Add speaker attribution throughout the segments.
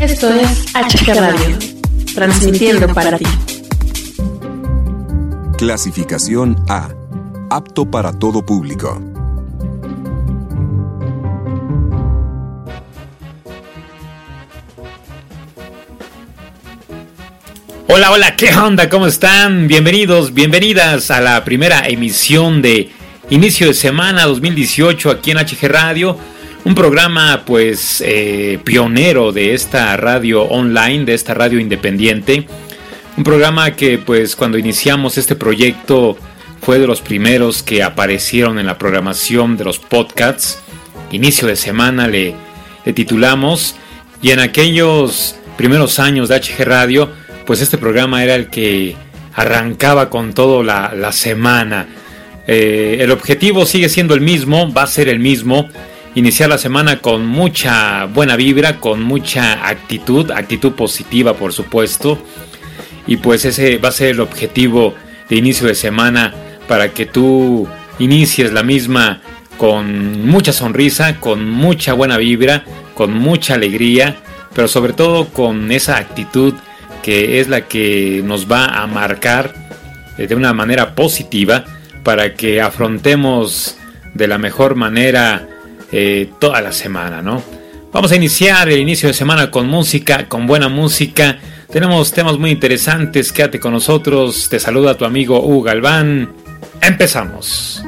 Speaker 1: Esto es HG Radio, transmitiendo para ti.
Speaker 2: Clasificación A. Apto para todo público.
Speaker 3: Hola, hola, ¿qué onda? ¿Cómo están? Bienvenidos, bienvenidas a la primera emisión de inicio de semana 2018 aquí en HG Radio un programa pues eh, pionero de esta radio online, de esta radio independiente. Un programa que pues cuando iniciamos este proyecto fue de los primeros que aparecieron en la programación de los podcasts. Inicio de semana le, titulamos y en aquellos primeros años de HG Radio pues este programa era el que arrancaba con todo la, semana. Eh, el objetivo sigue siendo el mismo, va a ser el mismo iniciar la semana con mucha buena vibra, con mucha actitud, actitud positiva por supuesto. Y pues ese va a ser el objetivo de inicio de semana para que tú inicies la misma con mucha sonrisa, con mucha buena vibra, con mucha alegría, pero sobre todo con esa actitud que es la que nos va a marcar de una manera positiva para que afrontemos de la mejor manera eh, toda la semana, ¿no? Vamos a iniciar el inicio de semana con música, con buena música. Tenemos temas muy interesantes, quédate con nosotros. Te saluda tu amigo Hugo Galván. Empezamos.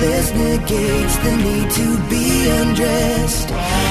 Speaker 3: This negates the need to be undressed.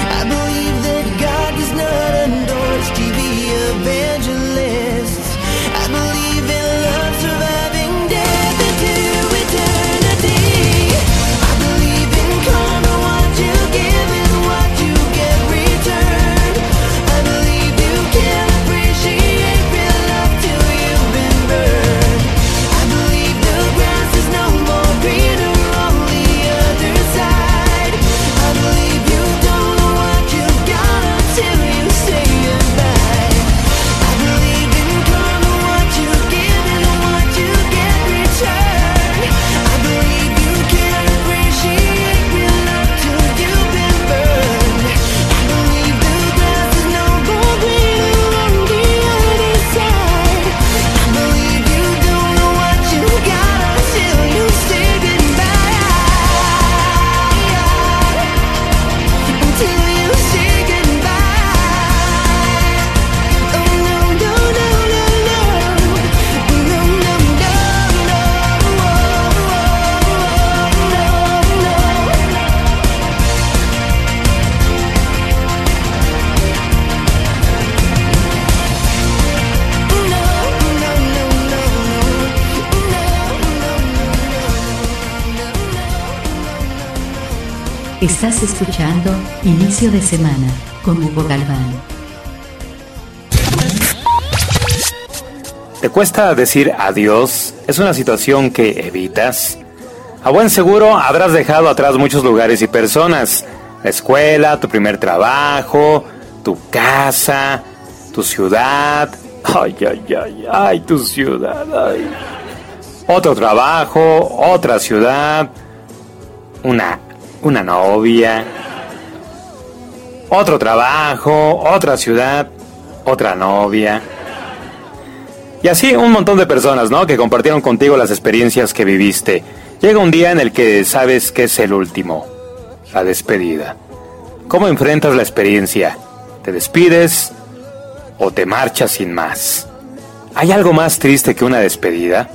Speaker 4: Estás escuchando Inicio de Semana con Hugo Galván.
Speaker 5: ¿Te cuesta decir adiós? ¿Es una situación que evitas? A buen seguro habrás dejado atrás muchos lugares y personas. La escuela, tu primer trabajo, tu casa, tu ciudad. Ay, ay, ay, ay, tu ciudad. Otro trabajo, otra ciudad, una una novia, otro trabajo, otra ciudad, otra novia. Y así un montón de personas, ¿no? Que compartieron contigo las experiencias que viviste. Llega un día en el que sabes que es el último, la despedida. ¿Cómo enfrentas la experiencia? ¿Te despides o te marchas sin más? ¿Hay algo más triste que una despedida?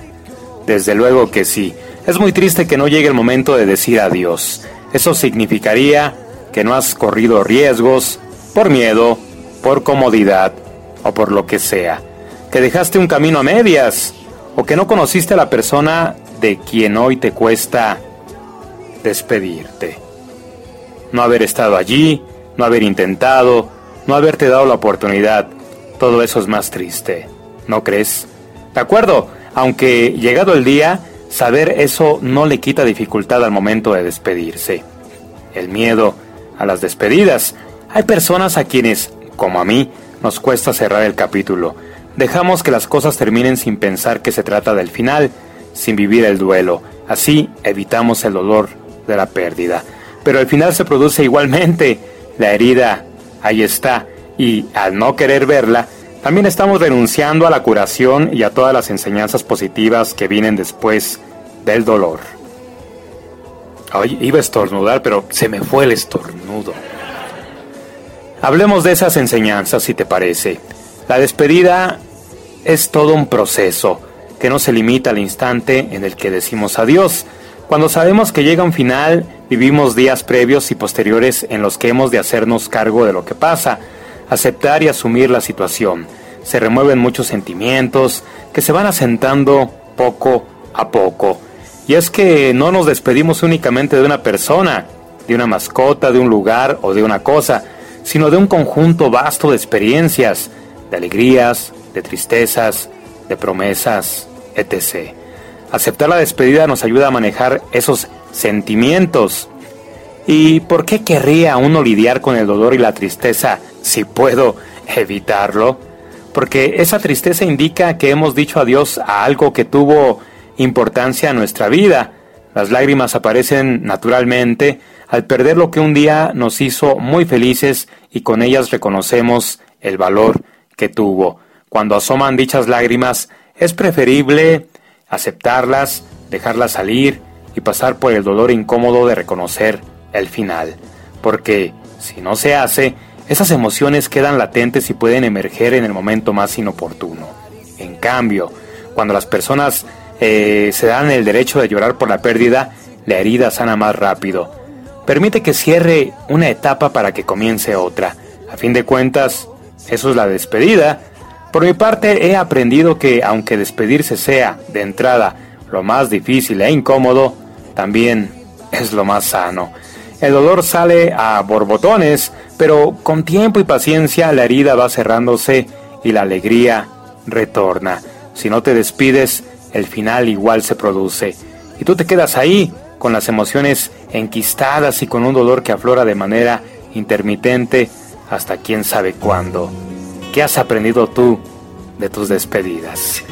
Speaker 5: Desde luego que sí. Es muy triste que no llegue el momento de decir adiós. Eso significaría que no has corrido riesgos por miedo, por comodidad o por lo que sea. Que dejaste un camino a medias o que no conociste a la persona de quien hoy te cuesta despedirte. No haber estado allí, no haber intentado, no haberte dado la oportunidad, todo eso es más triste, ¿no crees? De acuerdo, aunque llegado el día, Saber eso no le quita dificultad al momento de despedirse. El miedo a las despedidas. Hay personas a quienes, como a mí, nos cuesta cerrar el capítulo. Dejamos que las cosas terminen sin pensar que se trata del final, sin vivir el duelo. Así evitamos el dolor de la pérdida. Pero el final se produce igualmente. La herida ahí está. Y al no querer verla, también estamos renunciando a la curación y a todas las enseñanzas positivas que vienen después del dolor. Ay, iba a estornudar, pero se me fue el estornudo. Hablemos de esas enseñanzas, si te parece. La despedida es todo un proceso que no se limita al instante en el que decimos adiós. Cuando sabemos que llega un final, vivimos días previos y posteriores en los que hemos de hacernos cargo de lo que pasa aceptar y asumir la situación. Se remueven muchos sentimientos que se van asentando poco a poco. Y es que no nos despedimos únicamente de una persona, de una mascota, de un lugar o de una cosa, sino de un conjunto vasto de experiencias, de alegrías, de tristezas, de promesas, etc. Aceptar la despedida nos ayuda a manejar esos sentimientos. ¿Y por qué querría uno lidiar con el dolor y la tristeza si puedo evitarlo, porque esa tristeza indica que hemos dicho adiós a algo que tuvo importancia en nuestra vida. Las lágrimas aparecen naturalmente al perder lo que un día nos hizo muy felices y con ellas reconocemos el valor que tuvo. Cuando asoman dichas lágrimas, es preferible aceptarlas, dejarlas salir y pasar por el dolor incómodo de reconocer el final. Porque si no se hace, esas emociones quedan latentes y pueden emerger en el momento más inoportuno. En cambio, cuando las personas eh, se dan el derecho de llorar por la pérdida, la herida sana más rápido. Permite que cierre una etapa para que comience otra. A fin de cuentas, eso es la despedida. Por mi parte, he aprendido que aunque despedirse sea, de entrada, lo más difícil e incómodo, también es lo más sano. El dolor sale a borbotones, pero con tiempo y paciencia la herida va cerrándose y la alegría retorna. Si no te despides, el final igual se produce. Y tú te quedas ahí, con las emociones enquistadas y con un dolor que aflora de manera intermitente hasta quién sabe cuándo. ¿Qué has aprendido tú de tus despedidas?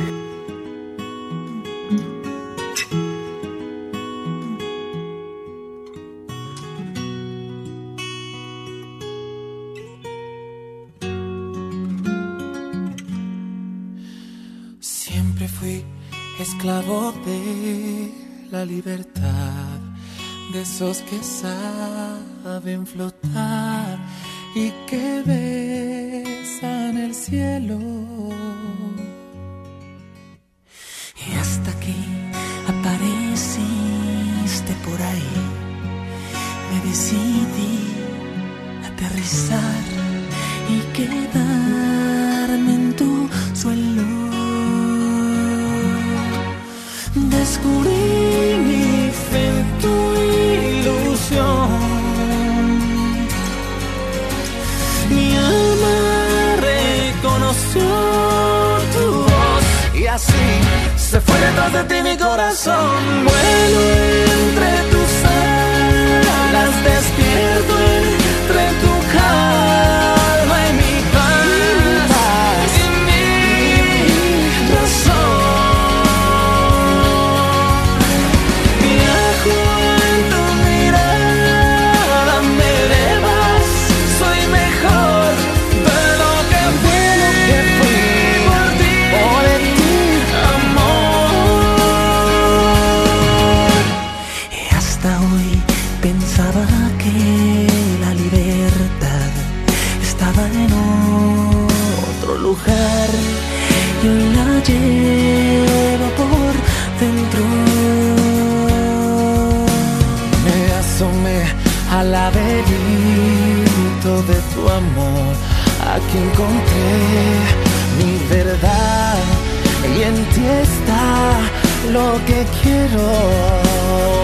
Speaker 6: Esclavo de la libertad, de esos que saben flotar y que besan el cielo. Y hasta aquí apareciste por ahí, me decidí aterrizar y quedarme detrás de ti mi corazón. Vuelo en ti está lo que quiero.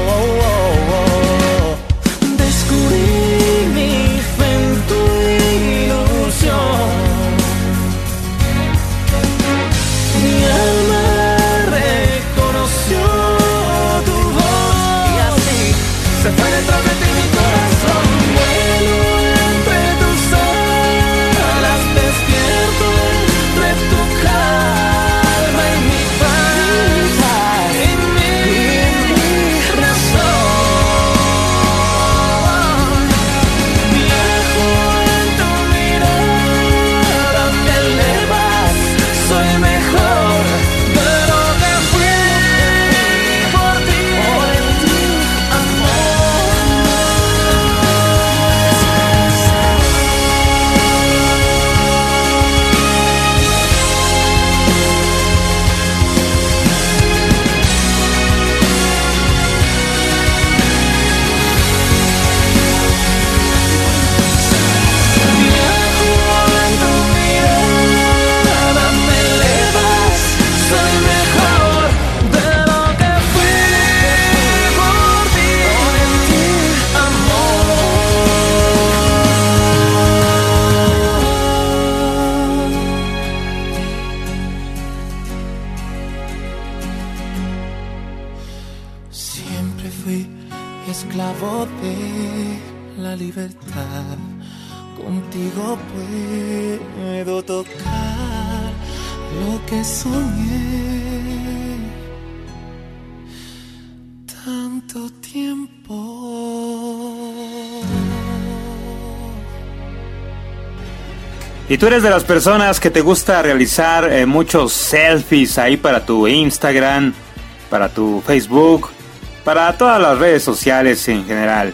Speaker 6: Siempre fui esclavo de la libertad. Contigo puedo tocar lo que soñé tanto tiempo.
Speaker 5: Y tú eres de las personas que te gusta realizar eh, muchos selfies ahí para tu Instagram, para tu Facebook, para todas las redes sociales en general.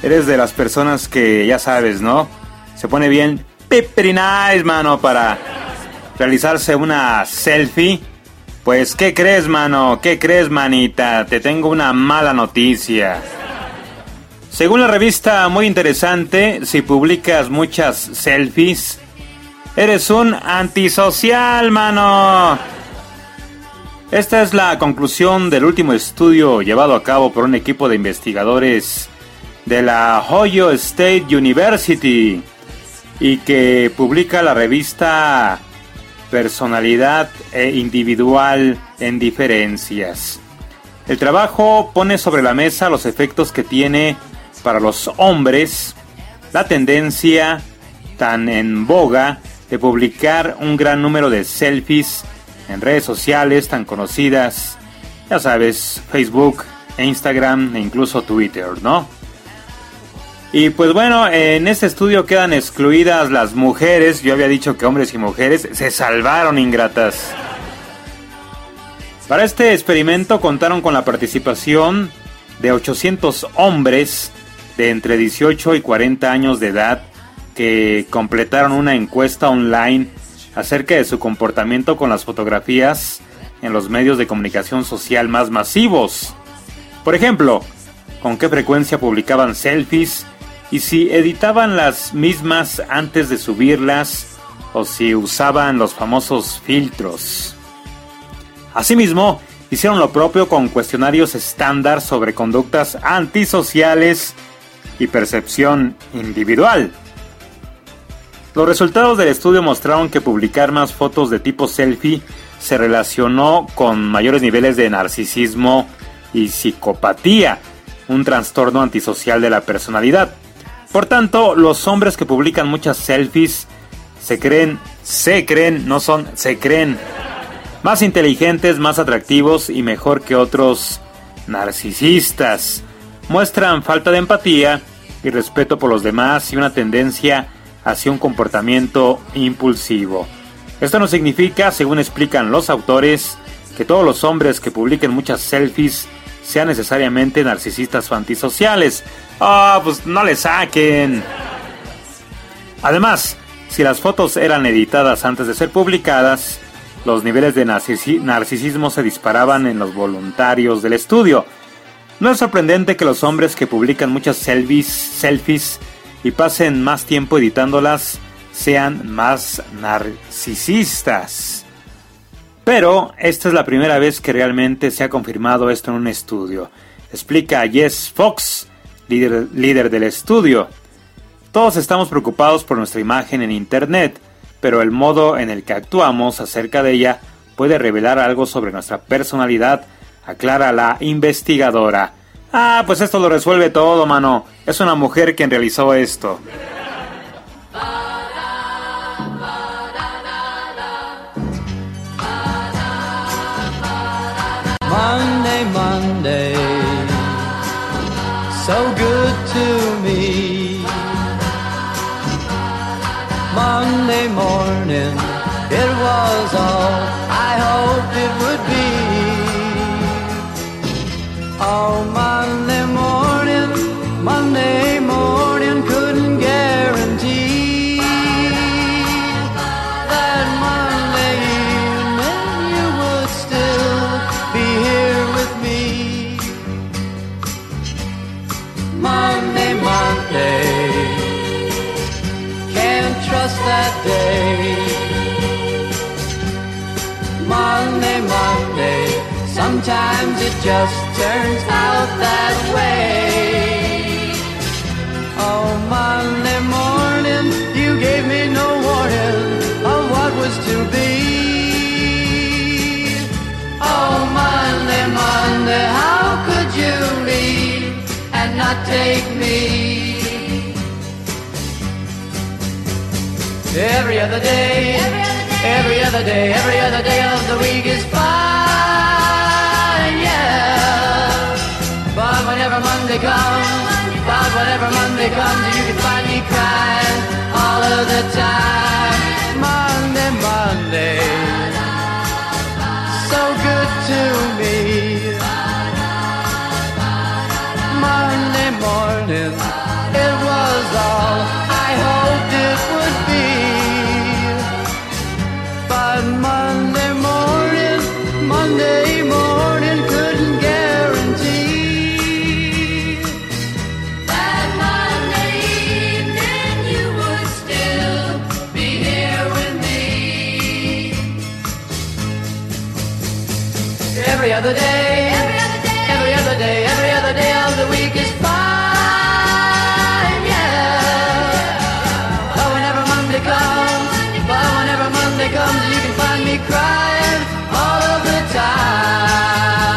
Speaker 5: Eres de las personas que ya sabes, ¿no? Se pone bien peppery nice, mano, para realizarse una selfie. Pues, ¿qué crees, mano? ¿Qué crees, manita? Te tengo una mala noticia. Según la revista muy interesante, si publicas muchas selfies, eres un antisocial, mano. Esta es la conclusión del último estudio llevado a cabo por un equipo de investigadores de la Ohio State University y que publica la revista Personalidad e Individual en Diferencias. El trabajo pone sobre la mesa los efectos que tiene para los hombres la tendencia tan en boga de publicar un gran número de selfies en redes sociales tan conocidas, ya sabes, Facebook, Instagram e incluso Twitter, ¿no? Y pues bueno, en este estudio quedan excluidas las mujeres, yo había dicho que hombres y mujeres se salvaron ingratas. Para este experimento contaron con la participación de 800 hombres de entre 18 y 40 años de edad que completaron una encuesta online acerca de su comportamiento con las fotografías en los medios de comunicación social más masivos. Por ejemplo, con qué frecuencia publicaban selfies y si editaban las mismas antes de subirlas o si usaban los famosos filtros. Asimismo, hicieron lo propio con cuestionarios estándar sobre conductas antisociales y percepción individual. Los resultados del estudio mostraron que publicar más fotos de tipo selfie se relacionó con mayores niveles de narcisismo y psicopatía, un trastorno antisocial de la personalidad. Por tanto, los hombres que publican muchas selfies se creen, se creen, no son, se creen más inteligentes, más atractivos y mejor que otros narcisistas. Muestran falta de empatía y respeto por los demás y una tendencia hacia un comportamiento impulsivo. Esto no significa, según explican los autores, que todos los hombres que publiquen muchas selfies sean necesariamente narcisistas o antisociales. Ah, pues no le saquen. Además, si las fotos eran editadas antes de ser publicadas, los niveles de narcisismo se disparaban en los voluntarios del estudio. No es sorprendente que los hombres que publican muchas selfies, selfies y pasen más tiempo editándolas sean más narcisistas. Pero esta es la primera vez que realmente se ha confirmado esto en un estudio. Explica Jess Fox, líder, líder del estudio. Todos estamos preocupados por nuestra imagen en Internet, pero el modo en el que actuamos acerca de ella puede revelar algo sobre nuestra personalidad, aclara la investigadora. Ah, pues esto lo resuelve todo, mano. Es una mujer quien realizó esto.
Speaker 7: Monday, Monday, so good to me. Monday morning, it was all I hoped it would can't that day. Monday, Monday, sometimes it just turns out that way. Oh, Monday morning, you gave me no warning of what was to be. Oh, Monday, Monday, how could you leave and not take me? Every other day, every other day, every other day of the week is fine, yeah. But whenever Monday comes, but whenever Monday comes, you can find me crying all of the time. Comes, you can find me crying all of the time.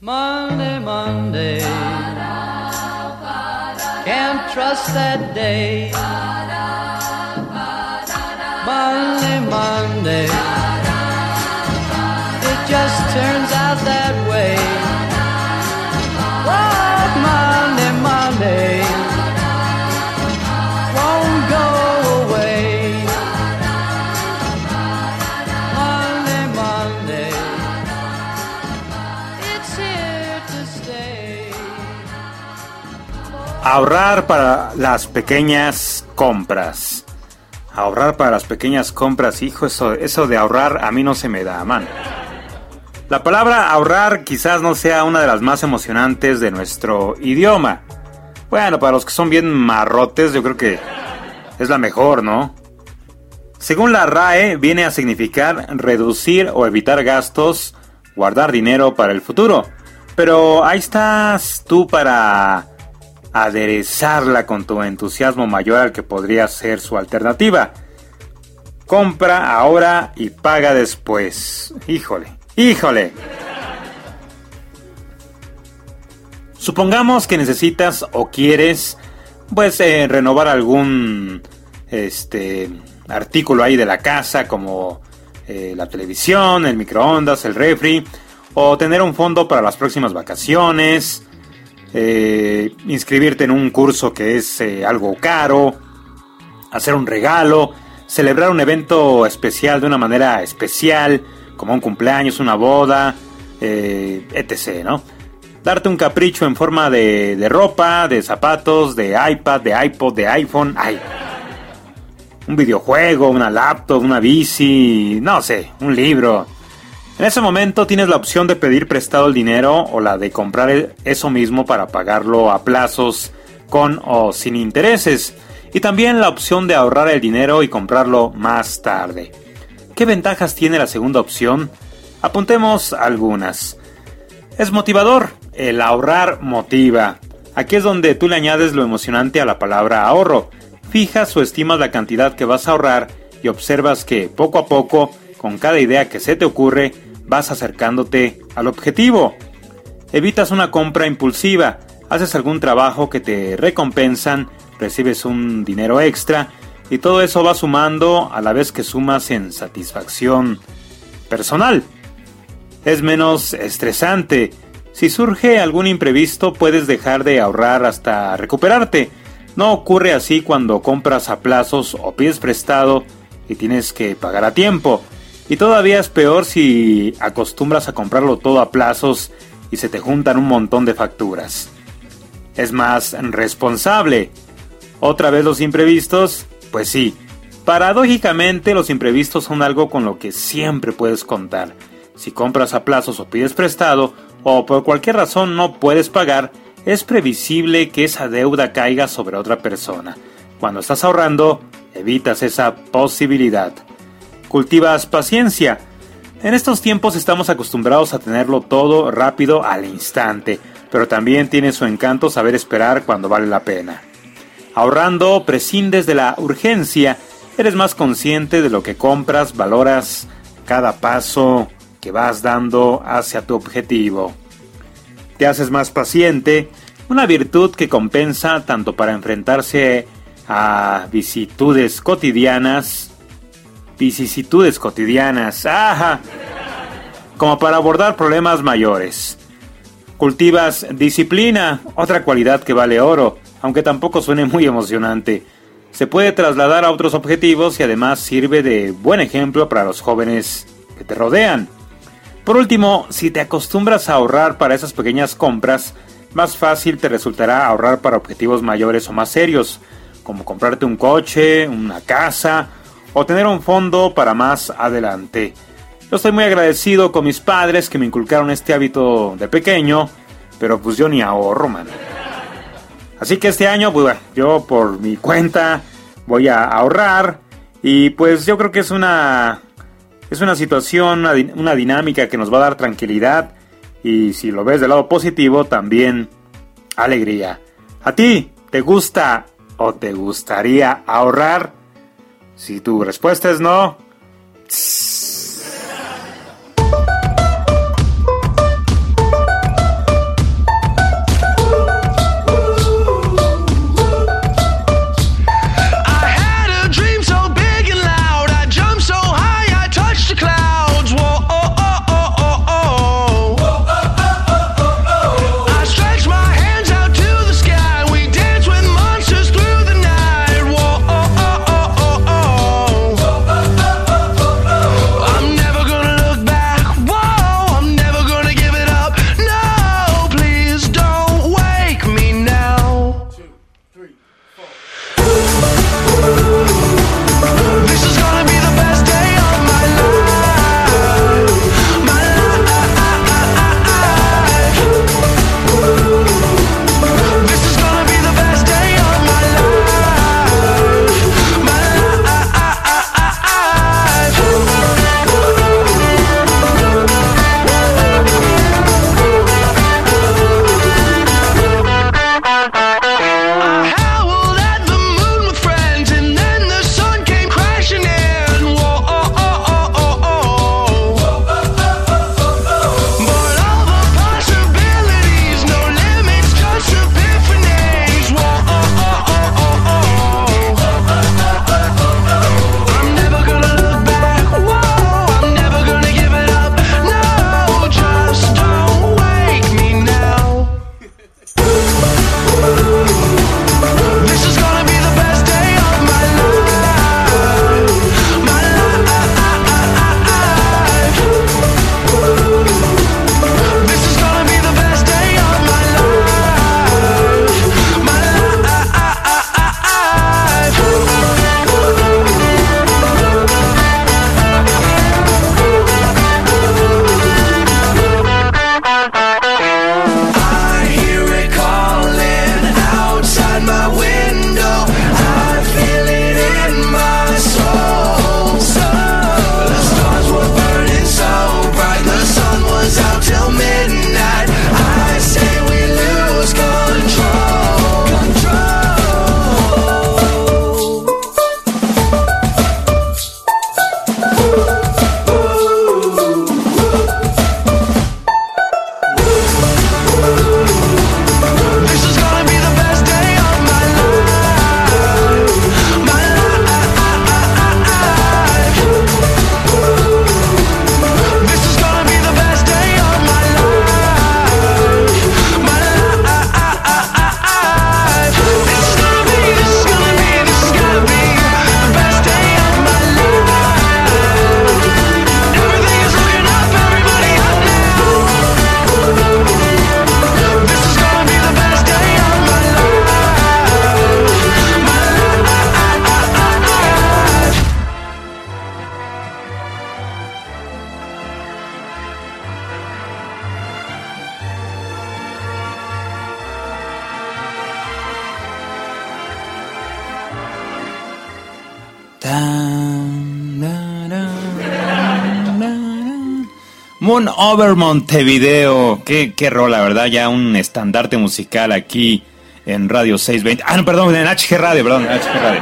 Speaker 7: Monday, Monday, can't trust that day.
Speaker 5: Ahorrar para las pequeñas compras. Ahorrar para las pequeñas compras, hijo, eso, eso de ahorrar a mí no se me da, man. La palabra ahorrar quizás no sea una de las más emocionantes de nuestro idioma. Bueno, para los que son bien marrotes, yo creo que es la mejor, ¿no? Según la RAE, viene a significar reducir o evitar gastos, guardar dinero para el futuro. Pero ahí estás tú para aderezarla con tu entusiasmo mayor al que podría ser su alternativa. Compra ahora y paga después. Híjole, híjole. Supongamos que necesitas o quieres pues eh, renovar algún este artículo ahí de la casa como eh, la televisión, el microondas, el refri o tener un fondo para las próximas vacaciones, eh, inscribirte en un curso que es algo caro, hacer un regalo, celebrar un evento especial de una manera especial, como un cumpleaños, una boda, etc., ¿no? darte un capricho en forma de, ropa, de zapatos, de iPad, de iPod, de iPhone. Ay, un videojuego, una laptop, una bici, no sé, un libro. En ese momento tienes la opción de pedir prestado el dinero o la de comprar eso mismo para pagarlo a plazos con o sin intereses. Y también la opción de ahorrar el dinero y comprarlo más tarde. ¿Qué ventajas tiene la segunda opción? Apuntemos algunas. Es motivador, el ahorrar motiva. Aquí es donde tú le añades lo emocionante a la palabra ahorro. Fijas o estimas la cantidad que vas a ahorrar y observas que poco a poco, con cada idea que se te ocurre, vas acercándote al objetivo. Evitas una compra impulsiva, haces algún trabajo que te recompensan, recibes un dinero extra y todo eso va sumando a la vez que sumas en satisfacción personal. Es menos estresante si surge algún imprevisto puedes dejar de ahorrar hasta recuperarte. No ocurre así cuando compras a plazos o pides prestado y tienes que pagar a tiempo. Y todavía es peor si acostumbras a comprarlo todo a plazos y se te juntan un montón de facturas. Es más responsable. ¿Otra vez los imprevistos? Pues sí. Paradójicamente los imprevistos son algo con lo que siempre puedes contar. Si compras a plazos o pides prestado, o por cualquier razón no puedes pagar, es previsible que esa deuda caiga sobre otra persona. Cuando estás ahorrando, evitas esa posibilidad. Cultivas paciencia. En estos tiempos estamos acostumbrados a tenerlo todo rápido al instante, pero también tiene su encanto saber esperar cuando vale la pena. Ahorrando, prescindes de la urgencia, eres más consciente de lo que compras, valoras cada paso que vas dando hacia tu objetivo. Te haces más paciente, una virtud que compensa tanto para enfrentarse a vicisitudes cotidianas, vicisitudes cotidianas, ajá, como para abordar problemas mayores. Cultivas disciplina, otra cualidad que vale oro, aunque tampoco suene muy emocionante. Se puede trasladar a otros objetivos y además sirve de buen ejemplo para los jóvenes que te rodean. Por último, si te acostumbras a ahorrar para esas pequeñas compras, más fácil te resultará ahorrar para objetivos mayores o más serios, como comprarte un coche, una casa o tener un fondo para más adelante. Yo estoy muy agradecido con mis padres que me inculcaron este hábito de pequeño, pero pues yo ni ahorro, man. Así que este año, pues yo por mi cuenta voy a ahorrar y pues yo creo que es una es una situación, una, dinámica que nos va a dar tranquilidad y si lo ves del lado positivo, también alegría. ¿A ti te gusta o te gustaría ahorrar? Si tu respuesta es no, Tan, Over Montevideo. Qué, qué rola, ¿verdad? Ya un estandarte musical aquí en Radio 620. Ah, no, perdón, en HG Radio, perdón, HG Radio.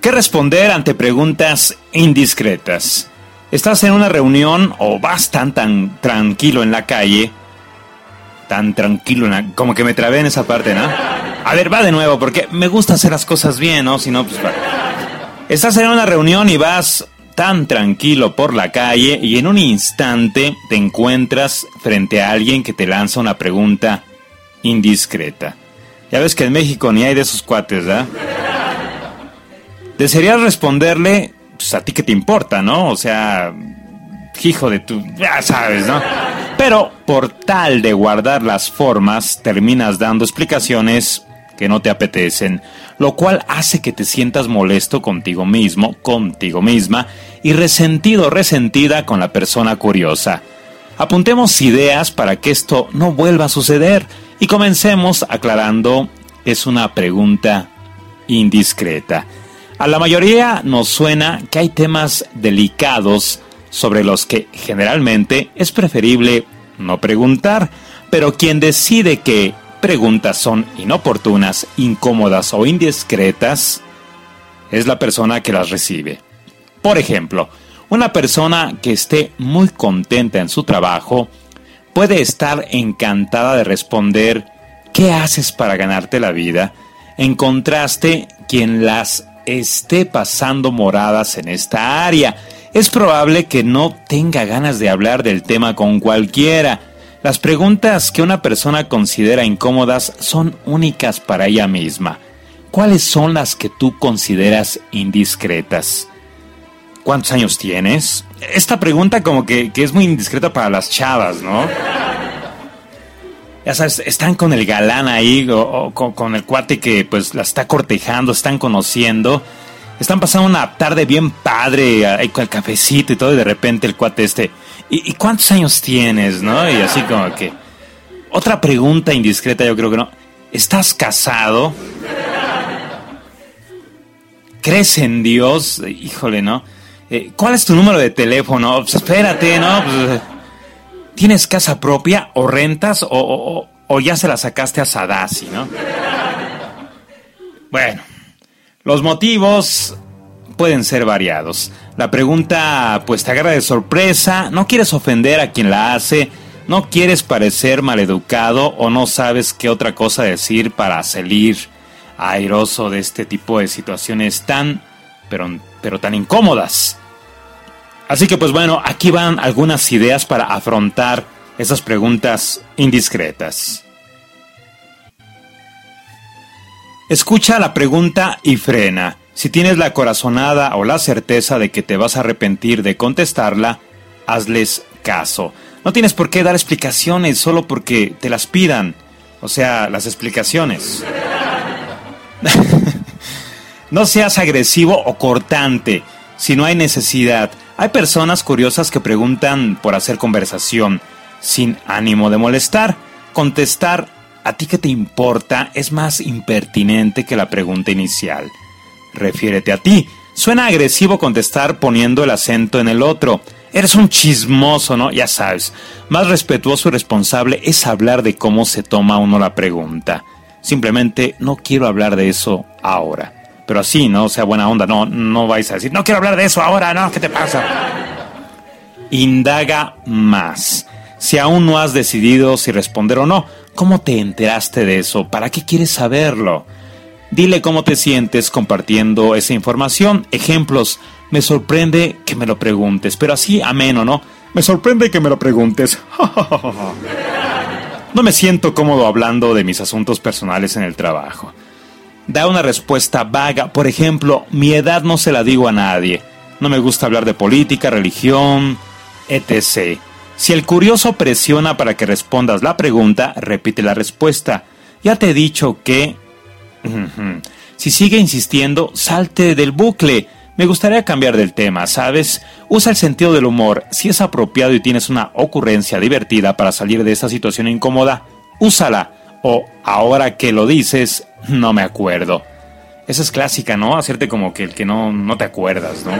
Speaker 5: ¿Qué responder ante preguntas indiscretas? Estás en una reunión o vas tan tan tranquilo en la calle, tan tranquilo, en la- como que me trabé en esa parte, ¿no? A ver, va de nuevo, porque me gusta hacer las cosas bien, ¿no? Si no, pues... va. Estás en una reunión y vas tan tranquilo por la calle y en un instante te encuentras frente a alguien que te lanza una pregunta indiscreta. Ya ves que en México ni hay de esos cuates, ¿verdad? Desearías responderle, pues a ti que te importa, ¿no? O sea, hijo de tu, ya sabes, ¿no? Pero por tal de guardar las formas, terminas dando explicaciones que no te apetecen, lo cual hace que te sientas molesto contigo mismo, contigo misma, y resentido, resentida con la persona curiosa. Apuntemos ideas para que esto no vuelva a suceder y comencemos aclarando es una pregunta indiscreta. A la mayoría nos suena que hay temas delicados sobre los que generalmente es preferible no preguntar, pero quien decide que preguntas son inoportunas, incómodas o indiscretas es la persona que las recibe. Por ejemplo, una persona que esté muy contenta en su trabajo puede estar encantada de responder ¿qué haces para ganarte la vida? En contraste, quien las esté pasando moradas en esta área, es probable que no tenga ganas de hablar del tema con cualquiera. Las preguntas que una persona considera incómodas son únicas para ella misma. ¿Cuáles son las que tú consideras indiscretas? ¿Cuántos años tienes? Esta pregunta como que, que es muy indiscreta para las chavas, ¿no? Ya sabes, están con el galán ahí o, con el cuate que pues la está cortejando, están conociendo. Están pasando una tarde bien padre, ahí con el cafecito y todo, y de repente el cuate este, ¿y, cuántos años tienes, no? Y así como que... Otra pregunta indiscreta, yo creo que no. ¿Estás casado? ¿Crees en Dios? Híjole, ¿no? Eh, ¿Cuál es tu número de teléfono? Pues espérate, ¿no? Pues, ¿Tienes casa propia o rentas o- o ya se la sacaste a Sadasi, ¿no? Bueno, los motivos pueden ser variados. La pregunta pues te agarra de sorpresa, no quieres ofender a quien la hace, no quieres parecer maleducado o no sabes qué otra cosa decir para salir airoso de este tipo de situaciones tan pero, pero tan incómodas. Así que pues bueno, aquí van algunas ideas para afrontar esas preguntas indiscretas. Escucha la pregunta y frena. Si tienes la corazonada o la certeza de que te vas a arrepentir de contestarla, hazles caso. No tienes por qué dar explicaciones solo porque te las pidan. O sea, las explicaciones. no seas agresivo o cortante si no hay necesidad. Hay personas curiosas que preguntan por hacer conversación, sin ánimo de molestar. Contestar, ¿a ti qué te importa? es más impertinente que la pregunta inicial. Refiérete a ti. Suena agresivo contestar poniendo el acento en el otro. Eres un chismoso, ¿no? Ya sabes. Más respetuoso y responsable es hablar de cómo se toma uno la pregunta. Simplemente no quiero hablar de eso ahora. Pero así, ¿no? O sea, buena onda. No, no vais a decir, no quiero hablar de eso ahora, ¿no? ¿Qué te pasa? Indaga más. Si aún no has decidido si responder o no, ¿cómo te enteraste de eso? ¿Para qué quieres saberlo? Dile cómo te sientes compartiendo esa información. Ejemplos. Me sorprende que me lo preguntes, pero así ameno, ¿no? Me sorprende que me lo preguntes. no me siento cómodo hablando de mis asuntos personales en el trabajo. Da una respuesta vaga. Por ejemplo, mi edad no se la digo a nadie. No me gusta hablar de política, religión, etc. Si el curioso presiona para que respondas la pregunta, repite la respuesta. Ya te he dicho que... Si sigue insistiendo, salte del bucle. Me gustaría cambiar del tema, ¿sabes? Usa el sentido del humor. Si es apropiado y tienes una ocurrencia divertida para salir de esa situación incómoda, úsala. O ahora que lo dices, no me acuerdo.
Speaker 8: Esa es clásica, ¿no? Hacerte como que el que no, no te acuerdas, ¿no?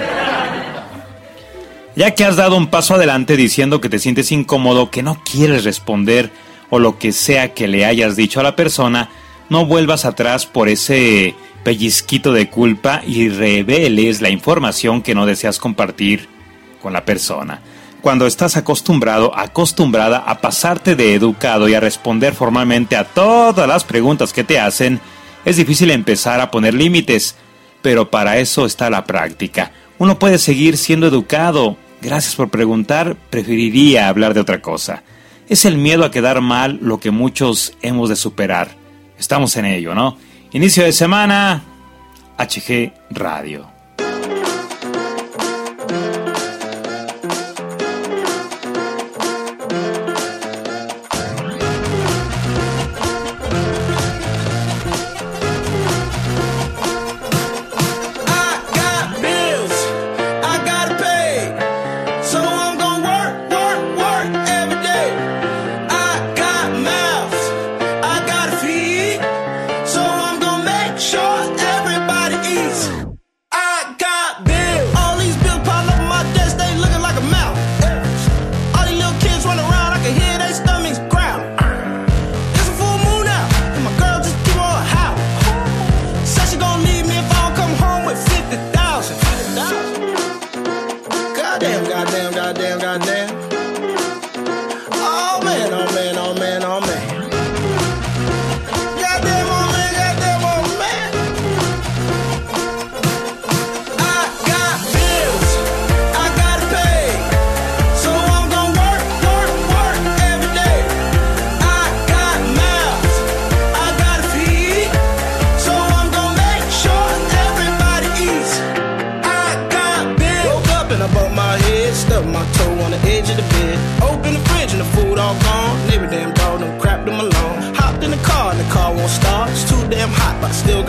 Speaker 8: Ya que has dado un paso adelante diciendo que te sientes incómodo, que no quieres responder o lo que sea que le hayas dicho a la persona, no vuelvas atrás por ese pellizquito de culpa y reveles la información que no deseas compartir con la persona. Cuando estás acostumbrado, acostumbrada a pasarte de educado y a responder formalmente a todas las preguntas que te hacen, es difícil empezar a poner límites, pero para eso está la práctica. Uno puede seguir siendo educado. Gracias por preguntar, preferiría hablar de otra cosa. Es el miedo a quedar mal lo que muchos hemos de superar. Estamos en ello, ¿no? Inicio de semana, HG Radio.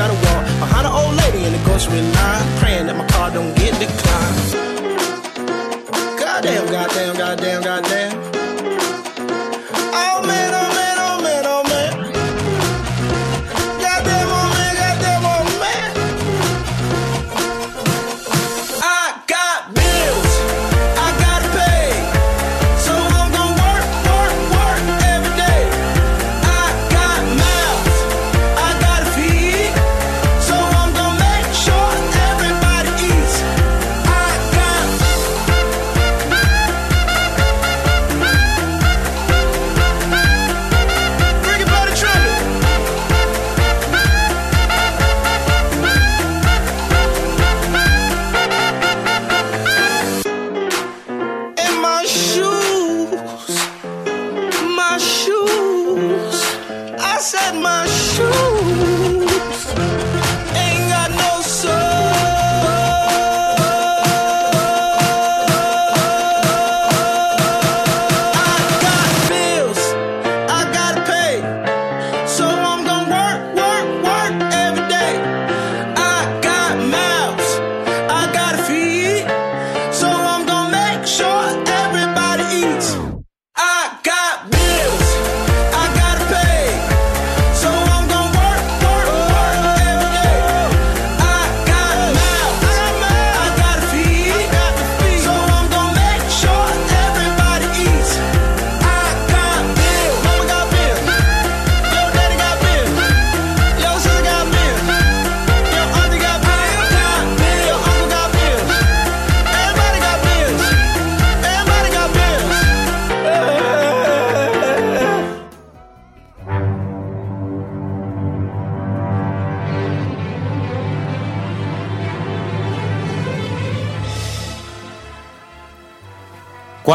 Speaker 8: got a wall behind an old lady in the grocery line, praying that my car don't get declined. Goddamn, goddamn, goddamn, goddamn.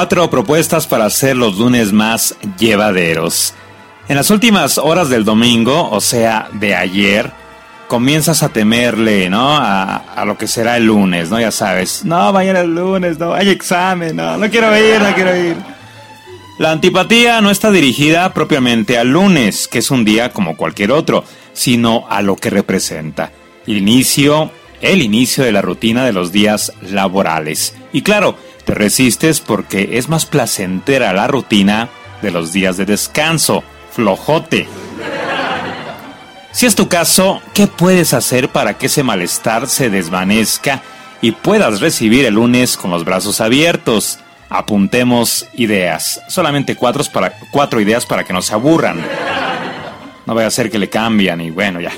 Speaker 8: Cuatro propuestas para hacer los lunes más llevaderos. En las últimas horas del domingo, o sea, de ayer, comienzas a temerle, ¿no? A, lo que será el lunes, ¿no? Ya sabes, no, mañana el lunes, no, hay examen, no, no quiero ir, no quiero ir. La antipatía no está dirigida propiamente al lunes, que es un día como cualquier otro, sino a lo que representa. Inicio, el inicio de la rutina de los días laborales. Y claro, te resistes porque es más placentera la rutina de los días de descanso. Flojote.
Speaker 5: Si es tu caso, ¿qué puedes hacer para que ese malestar se desvanezca y puedas recibir el lunes con los brazos abiertos? Apuntemos ideas. Solamente cuatro, cuatro ideas para que no se aburran. No vaya a ser que le cambian y bueno, ya.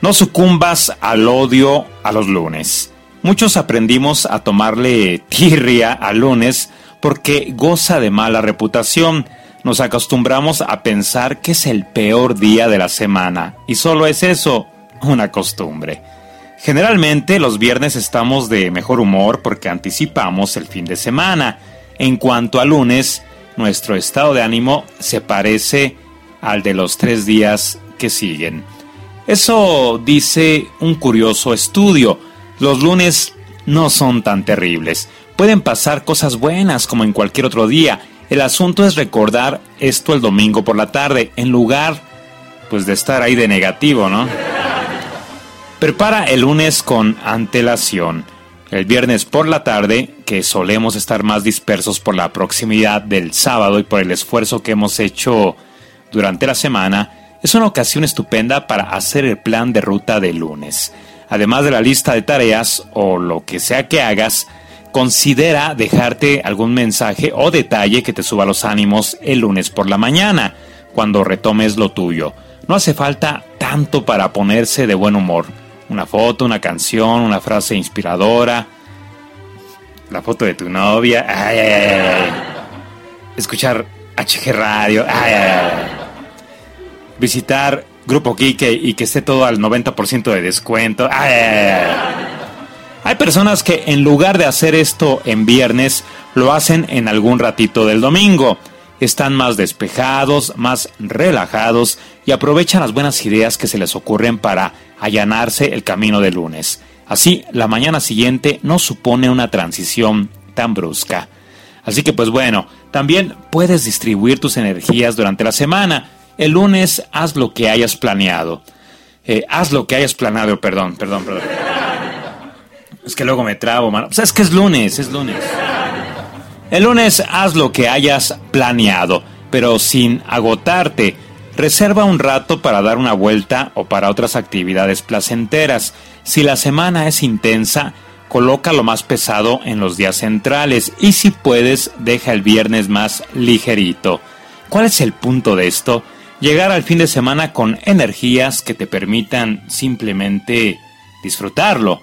Speaker 5: No sucumbas al odio a los lunes. Muchos aprendimos a tomarle tirria al lunes porque goza de mala reputación. Nos acostumbramos a pensar que es el peor día de la semana y solo es eso, una costumbre. Generalmente los viernes estamos de mejor humor porque anticipamos el fin de semana. En cuanto a lunes, nuestro estado de ánimo se parece al de los tres días que siguen. Eso dice un curioso estudio. Los lunes no son tan terribles. Pueden pasar cosas buenas como en cualquier otro día. El asunto es recordar esto el domingo por la tarde, en lugar pues de estar ahí de negativo, ¿no? Prepara el lunes con antelación. El viernes por la tarde, que solemos estar más dispersos por la proximidad del sábado y por el esfuerzo que hemos hecho durante la semana, es una ocasión estupenda para hacer el plan de ruta del lunes. Además de la lista de tareas o lo que sea que hagas, considera dejarte algún mensaje o detalle que te suba los ánimos el lunes por la mañana, cuando retomes lo tuyo. No hace falta tanto para ponerse de buen humor. Una foto, una canción, una frase inspiradora, la foto de tu novia, escuchar HG Radio, visitar Grupo Kike y que esté todo al 90% de descuento. Hay personas que en lugar de hacer esto en viernes, lo hacen en algún ratito del domingo. Están más despejados, más relajados y aprovechan las buenas ideas que se les ocurren para allanarse el camino de lunes. Así, la mañana siguiente no supone una transición tan brusca. Así que pues bueno, también puedes distribuir tus energías durante la semana. El lunes haz lo que hayas planeado. Eh, haz lo que hayas planeado, perdón, perdón, perdón. Es que luego me trabo, mano. Pues es que es lunes, es lunes. El lunes haz lo que hayas planeado, pero sin agotarte Reserva un rato para dar una vuelta o para otras actividades placenteras. Si la semana es intensa, coloca lo más pesado en los días centrales y si puedes, deja el viernes más ligerito. ¿Cuál es el punto de esto? Llegar al fin de semana con energías que te permitan simplemente disfrutarlo.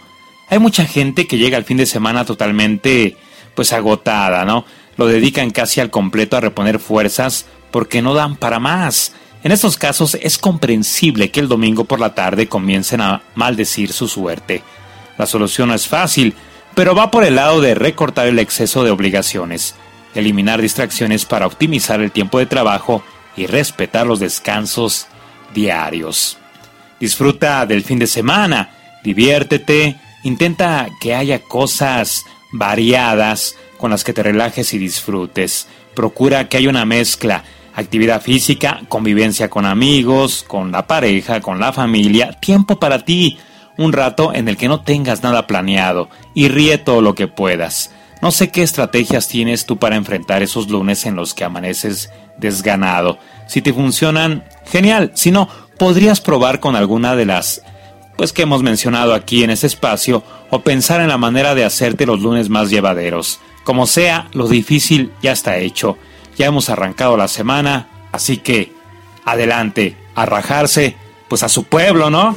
Speaker 5: Hay mucha gente que llega al fin de semana totalmente pues agotada, ¿no? Lo dedican casi al completo a reponer fuerzas porque no dan para más. En estos casos es comprensible que el domingo por la tarde comiencen a maldecir su suerte. La solución no es fácil, pero va por el lado de recortar el exceso de obligaciones, eliminar distracciones para optimizar el tiempo de trabajo y respetar los descansos diarios. Disfruta del fin de semana, diviértete, intenta que haya cosas variadas con las que te relajes y disfrutes. Procura que haya una mezcla actividad física, convivencia con amigos, con la pareja, con la familia, tiempo para ti, un rato en el que no tengas nada planeado y ríe todo lo que puedas. No sé qué estrategias tienes tú para enfrentar esos lunes en los que amaneces desganado. Si te funcionan, genial. Si no, podrías probar con alguna de las pues que hemos mencionado aquí en ese espacio o pensar en la manera de hacerte los lunes más llevaderos. Como sea, lo difícil ya está hecho ya hemos arrancado la semana, así que adelante, a rajarse, pues a su pueblo, ¿no?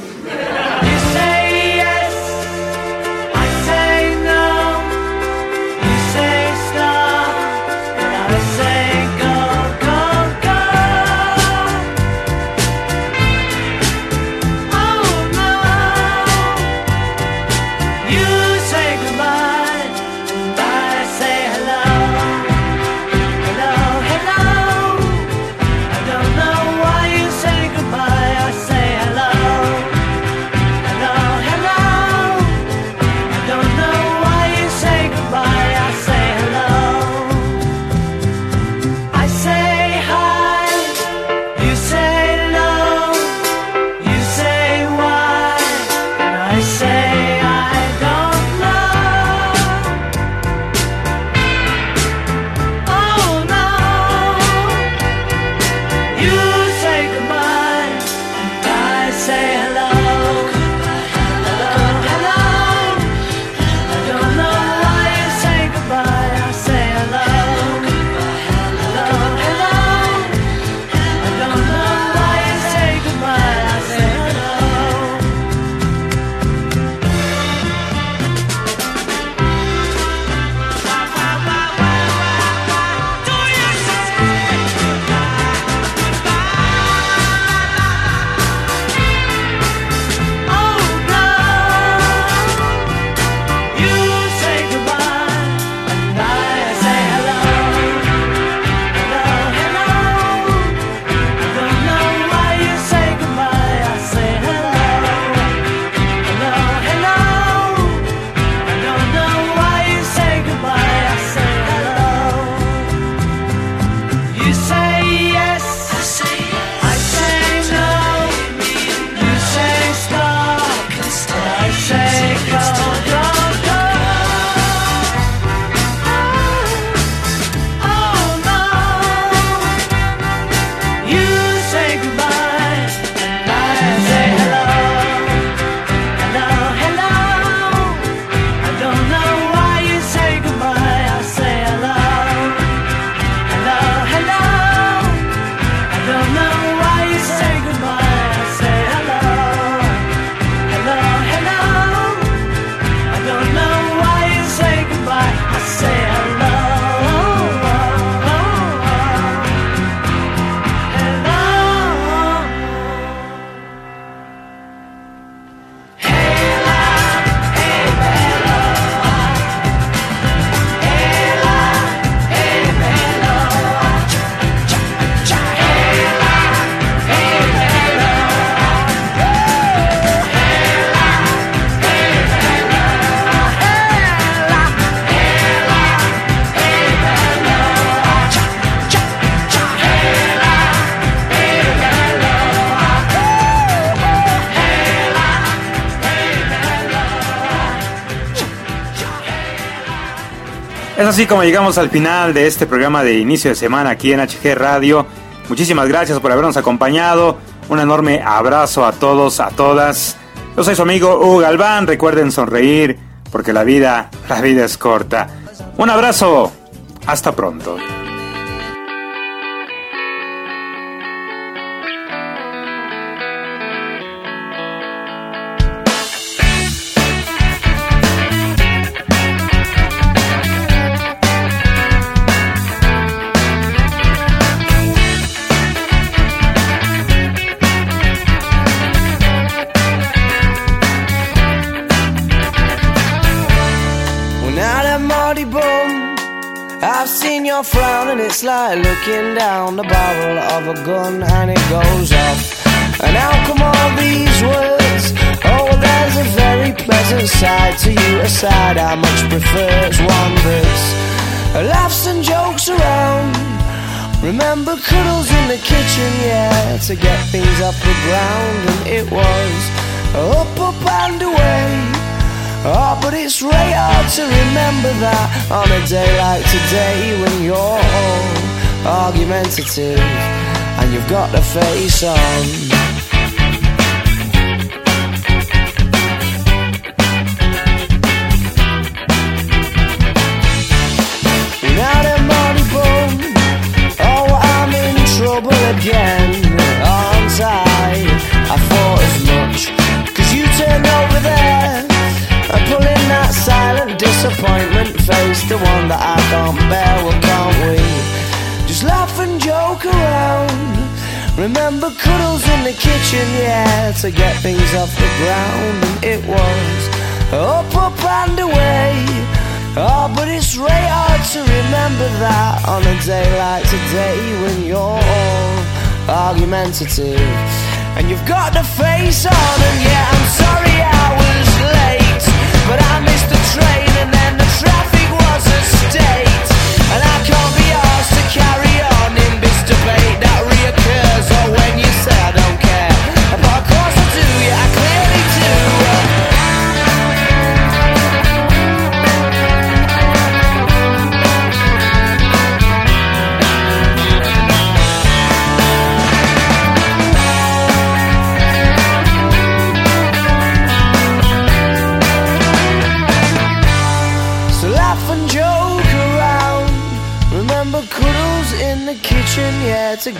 Speaker 5: Así como llegamos al final de este programa de inicio de semana aquí en HG Radio. Muchísimas gracias por habernos acompañado. Un enorme abrazo a todos, a todas. Yo soy su amigo Hugo Galván. Recuerden sonreír porque la vida, la vida es corta. Un abrazo. Hasta pronto.
Speaker 3: It's like looking down the barrel of a gun and it goes off. And how come all these words? Oh, there's a very pleasant side to you, a side I much prefer. It's one that's laughs and jokes around. Remember cuddles in the kitchen, yeah, to get things off the ground, and it was up, up and away. Oh, but it's really hard to remember that on a day like today when you're all argumentative and you've got a face on. Money oh I'm in trouble again, can't bear, well, can't we? Just laugh and joke around. Remember cuddles in the kitchen, yeah, to get things off the ground, and it was up, up and away. Oh, but it's really hard to remember that on a day like today when you're all argumentative and you've got the face on, and yeah, I'm sorry I was late. But I missed the train and then the traffic was a state